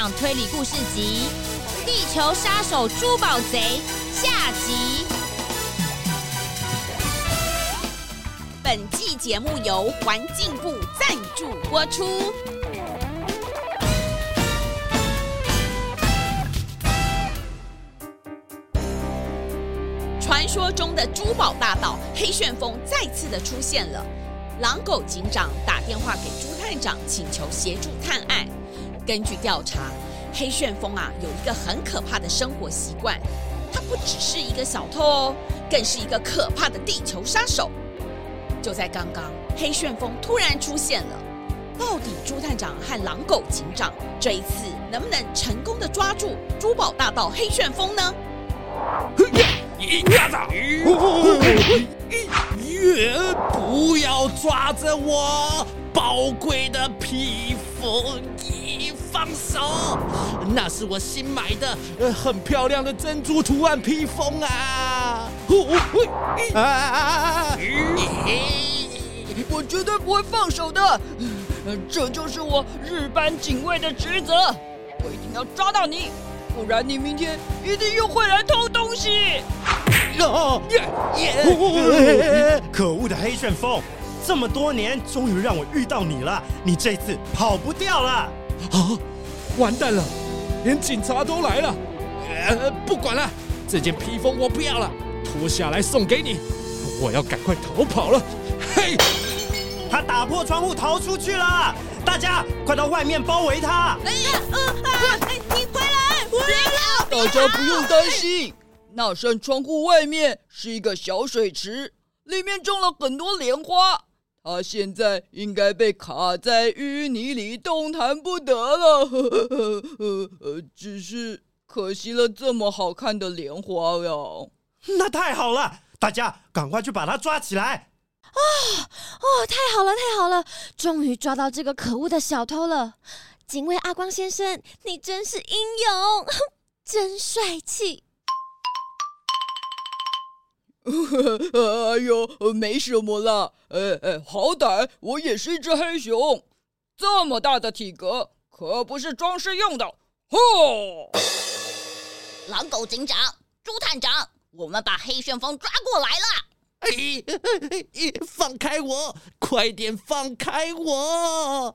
长推理故事集《地球杀手珠宝贼》下集。本季节目由环境部赞助播出。传说中的珠宝大盗黑旋风再次的出现了。狼狗警长打电话给朱探长，请求协助探案。根据调查，黑旋风啊有一个很可怕的生活习惯，他不只是一个小偷哦，更是一个可怕的地球杀手。就在刚刚，黑旋风突然出现了。到底朱探长和狼狗警长这一次能不能成功的抓住珠宝大盗黑旋风呢？一下子，不要抓着我宝贵的披风，放手，那是我新买的呃很漂亮的珍珠图案披风啊！我绝对不会放手的，这就是我日班警卫的职责，我一定要抓到你。不然你明天一定又会来偷东西！哦，可恶的黑旋风，这么多年终于让我遇到你了，你这次跑不掉了！啊，完蛋了，连警察都来了！呃，不管了，这件披风我不要了，脱下来送给你。我要赶快逃跑了！嘿，他打破窗户逃出去了，大家快到外面包围他！哎呀，呃你回来！大家不用担心，那扇窗户外面是一个小水池，里面种了很多莲花。它现在应该被卡在淤泥里，动弹不得了。呵呵呵呵，只是可惜了这么好看的莲花哟。那太好了，大家赶快去把它抓起来！哦哦，太好了，太好了，终于抓到这个可恶的小偷了。警卫阿光先生，你真是英勇，真帅气！哎呦，没什么啦，哎哎，好歹我也是一只黑熊，这么大的体格可不是装饰用的。吼！狼狗警长、猪探长，我们把黑旋风抓过来了！哎，放开我，快点放开我！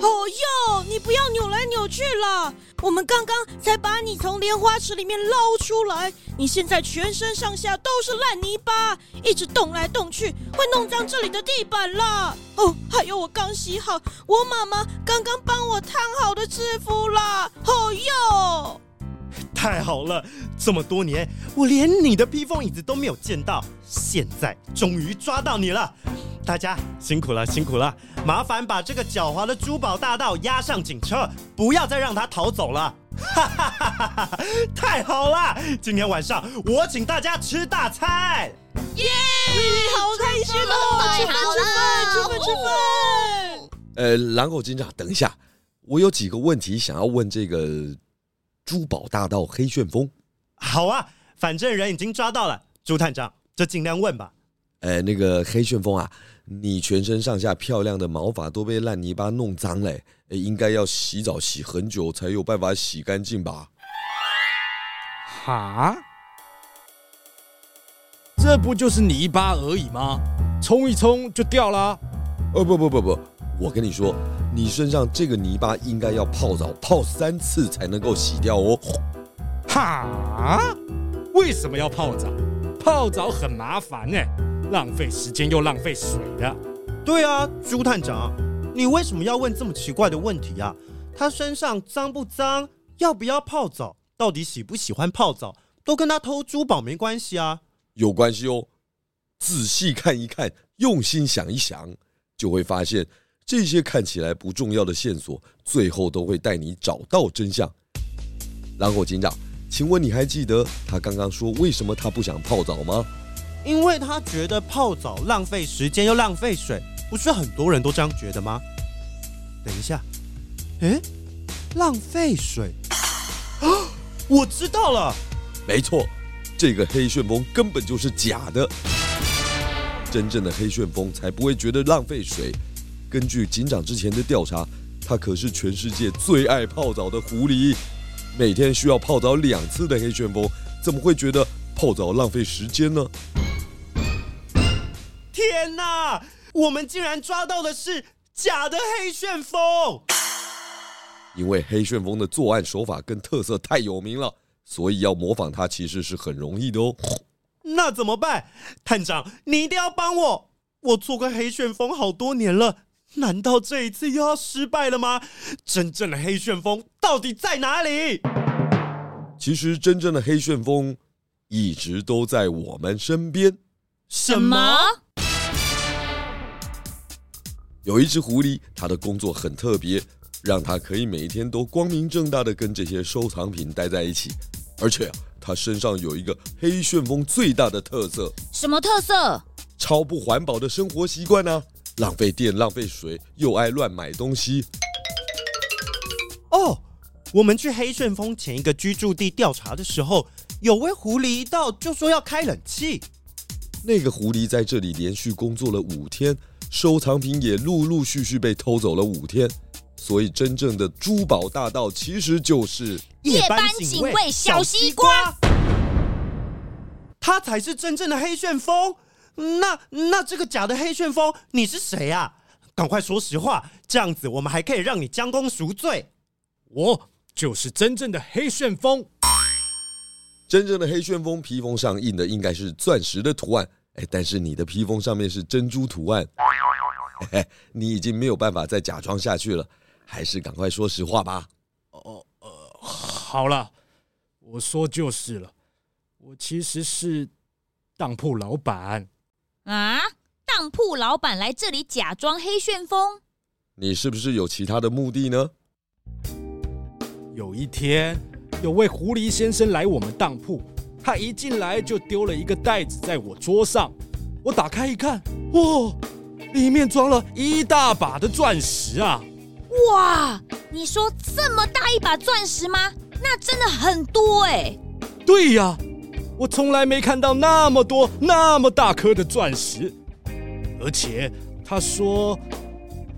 哦哟，你不要扭来扭去了！我们刚刚才把你从莲花池里面捞出来，你现在全身上下都是烂泥巴，一直动来动去会弄脏这里的地板啦。哦，还有我刚洗好，我妈妈刚刚帮我烫好的制服啦。哦哟，太好了，这么多年我连你的披风椅子都没有见到，现在终于抓到你了。大家辛苦了，辛苦了！麻烦把这个狡猾的珠宝大盗押上警车，不要再让他逃走了！哈哈哈哈哈！太好了，今天晚上我请大家吃大餐！耶！好开心哦！吃饭，吃饭，吃饭，吃饭！呃，狼狗警长，等一下，我有几个问题想要问这个珠宝大盗黑旋风。好啊，反正人已经抓到了，朱探长就尽量问吧。哎，那个黑旋风啊。你全身上下漂亮的毛发都被烂泥巴弄脏了，诶，应该要洗澡洗很久才有办法洗干净吧？哈？这不就是泥巴而已吗？冲一冲就掉了？哦不不不不，我跟你说，你身上这个泥巴应该要泡澡泡三次才能够洗掉哦。哈？为什么要泡澡？泡澡很麻烦呢。浪费时间又浪费水的。对啊，朱探长，你为什么要问这么奇怪的问题啊？他身上脏不脏？要不要泡澡？到底喜不喜欢泡澡？都跟他偷珠宝没关系啊？有关系哦。仔细看一看，用心想一想，就会发现这些看起来不重要的线索，最后都会带你找到真相。狼狗警长，请问你还记得他刚刚说为什么他不想泡澡吗？因为他觉得泡澡浪费时间又浪费水，不是很多人都这样觉得吗？等一下，诶，浪费水 啊！我知道了，没错，这个黑旋风根本就是假的。真正的黑旋风才不会觉得浪费水。根据警长之前的调查，他可是全世界最爱泡澡的狐狸，每天需要泡澡两次的黑旋风，怎么会觉得泡澡浪费时间呢？天哪！我们竟然抓到的是假的黑旋风！因为黑旋风的作案手法跟特色太有名了，所以要模仿它其实是很容易的哦。那怎么办？探长，你一定要帮我！我做过黑旋风好多年了，难道这一次又要失败了吗？真正的黑旋风到底在哪里？其实，真正的黑旋风一直都在我们身边。什么？有一只狐狸，它的工作很特别，让它可以每一天都光明正大的跟这些收藏品待在一起，而且它身上有一个黑旋风最大的特色。什么特色？超不环保的生活习惯呢？浪费电、浪费水，又爱乱买东西。哦，我们去黑旋风前一个居住地调查的时候，有位狐狸一到就说要开冷气。那个狐狸在这里连续工作了五天。收藏品也陆陆续续被偷走了五天，所以真正的珠宝大盗其实就是夜班警卫小西瓜，他才是真正的黑旋风。那那这个假的黑旋风，你是谁啊？赶快说实话，这样子我们还可以让你将功赎罪。我就是真正的黑旋风。真正的黑旋风披风上印的应该是钻石的图案。哎，但是你的披风上面是珍珠图案，嘿嘿，你已经没有办法再假装下去了，还是赶快说实话吧。哦，呃，好了，我说就是了，我其实是当铺老板。啊，当铺老板来这里假装黑旋风？你是不是有其他的目的呢？有一天，有位狐狸先生来我们当铺。他一进来就丢了一个袋子在我桌上，我打开一看，哇，里面装了一大把的钻石啊！哇，你说这么大一把钻石吗？那真的很多哎！对呀，我从来没看到那么多那么大颗的钻石，而且他说，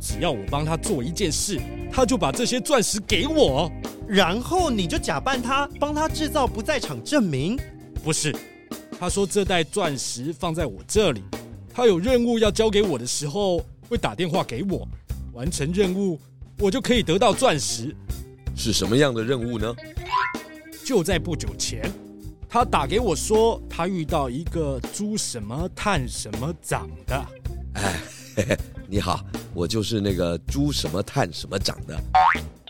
只要我帮他做一件事，他就把这些钻石给我，然后你就假扮他，帮他制造不在场证明。不是，他说这袋钻石放在我这里，他有任务要交给我的时候会打电话给我，完成任务我就可以得到钻石。是什么样的任务呢？就在不久前，他打给我说他遇到一个猪什么探什么长的。哎，嘿嘿，你好，我就是那个猪什么探什么长的。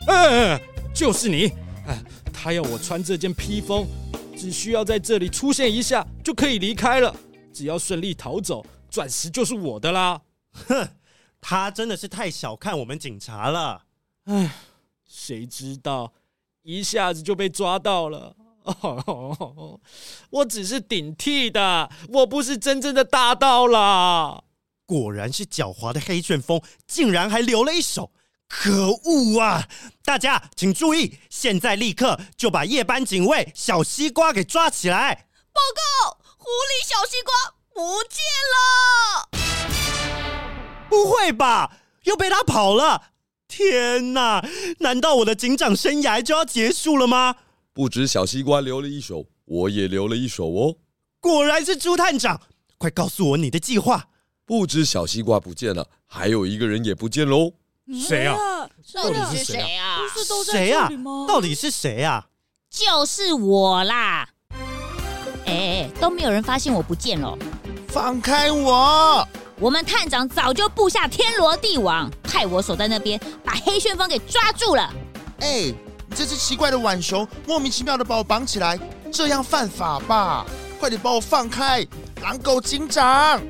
哎，就是你。哎，他要我穿这件披风。只需要在这里出现一下就可以离开了，只要顺利逃走，钻石就是我的啦！哼，他真的是太小看我们警察了。哎，谁知道一下子就被抓到了。哦，我只是顶替的，我不是真正的大盗啦。果然是狡猾的黑旋风，竟然还留了一手。可恶啊！大家请注意，现在立刻就把夜班警卫小西瓜给抓起来！报告，狐狸小西瓜不见了！不会吧？又被他跑了？天哪！难道我的警长生涯就要结束了吗？不止小西瓜留了一手，我也留了一手哦。果然是朱探长，快告诉我你的计划！不止小西瓜不见了，还有一个人也不见喽。谁啊？到底是谁啊？不是都在这里吗？到底是谁啊？就是我啦！哎，都没有人发现我不见了。放开我！我们探长早就布下天罗地网，派我守在那边，把黑旋风给抓住了。哎，你这只奇怪的浣熊，莫名其妙的把我绑起来，这样犯法吧？快点把我放开！狼狗警长，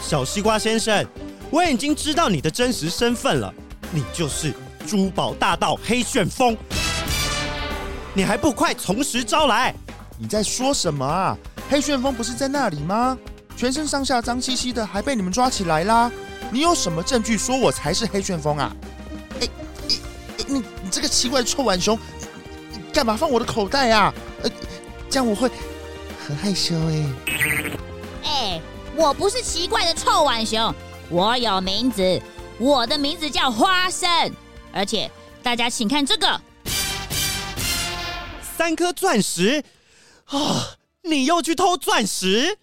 小西瓜先生，我已经知道你的真实身份了。你就是珠宝大盗黑旋风，你还不快从实招来？你在说什么啊？黑旋风不是在那里吗？全身上下脏兮兮的，还被你们抓起来啦！你有什么证据说我才是黑旋风啊？哎，你你你这个奇怪的臭碗熊，你干嘛放我的口袋啊？呃，这样我会很害羞哎。哎，我不是奇怪的臭碗熊，我有名字。我的名字叫花生，而且大家请看这个，三颗钻石啊！你又去偷钻石？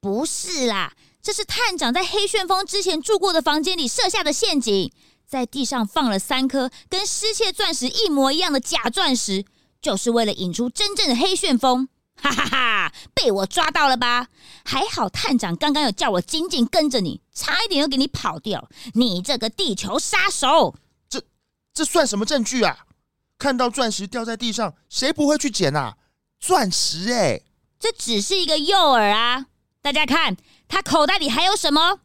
不是啦，这是探长在黑旋风之前住过的房间里设下的陷阱，在地上放了三颗跟失窃钻石一模一样的假钻石，就是为了引出真正的黑旋风。哈哈哈！被我抓到了吧？还好探长刚刚有叫我紧紧跟着你，差一点又给你跑掉。你这个地球杀手！这这算什么证据啊？看到钻石掉在地上，谁不会去捡啊？钻石哎！这只是一个诱饵啊！大家看，他口袋里还有什么？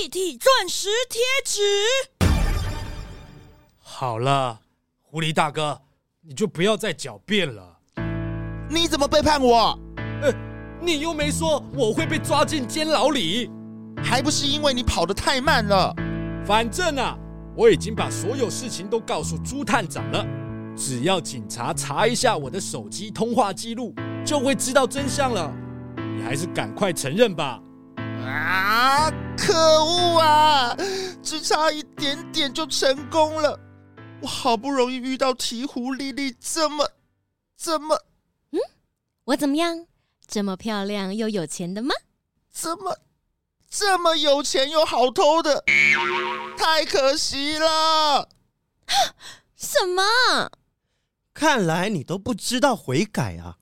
立体钻石贴纸。好了，狐狸大哥，你就不要再狡辩了。你怎么背叛我？呃，你又没说我会被抓进监牢里，还不是因为你跑得太慢了。反正啊，我已经把所有事情都告诉朱探长了。只要警察查一下我的手机通话记录，就会知道真相了。你还是赶快承认吧。啊！可恶啊！只差一点点就成功了。我好不容易遇到鹈鹕丽丽，这么，这么？嗯我怎么样？这么漂亮又有钱的吗？怎么这么有钱又好偷的？太可惜了！什么？看来你都不知道悔改啊！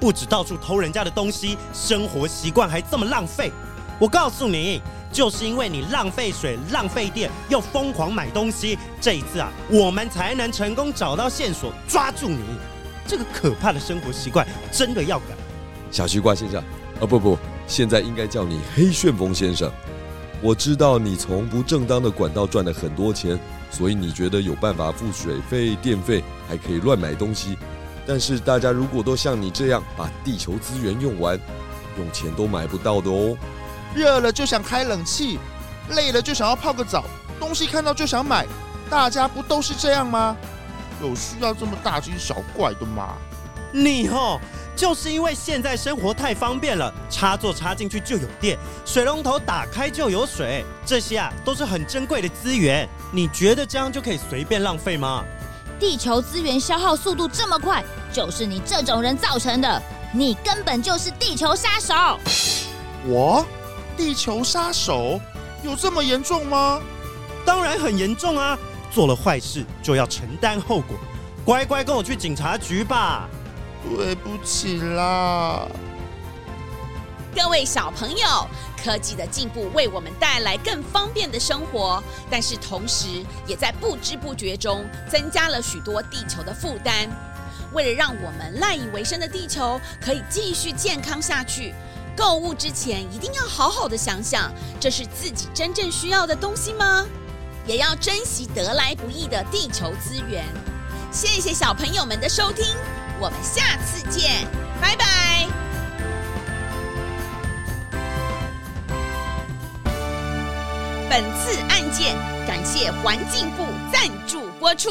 不止到处偷人家的东西，生活习惯还这么浪费。我告诉你，就是因为你浪费水、浪费电，又疯狂买东西，这一次啊，我们才能成功找到线索，抓住你。这个可怕的生活习惯真的要改，小西瓜先生，哦不不，现在应该叫你黑旋风先生。我知道你从不正当的管道赚了很多钱，所以你觉得有办法付水费、电费，还可以乱买东西。但是大家如果都像你这样把地球资源用完，用钱都买不到的哦。热了就想开冷气，累了就想要泡个澡，东西看到就想买，大家不都是这样吗？有需要这么大惊小怪的吗？你哦，就是因为现在生活太方便了，插座插进去就有电，水龙头打开就有水，这些啊都是很珍贵的资源。你觉得这样就可以随便浪费吗？地球资源消耗速度这么快，就是你这种人造成的。你根本就是地球杀手。我？地球杀手？有这么严重吗？当然很严重啊！做了坏事就要承担后果，乖乖跟我去警察局吧。对不起啦，各位小朋友，科技的进步为我们带来更方便的生活，但是同时也在不知不觉中增加了许多地球的负担。为了让我们赖以为生的地球可以继续健康下去，购物之前一定要好好的想想，这是自己真正需要的东西吗？也要珍惜得来不易的地球资源。谢谢小朋友们的收听，我们下次见，拜拜。本次案件感谢环境部赞助播出。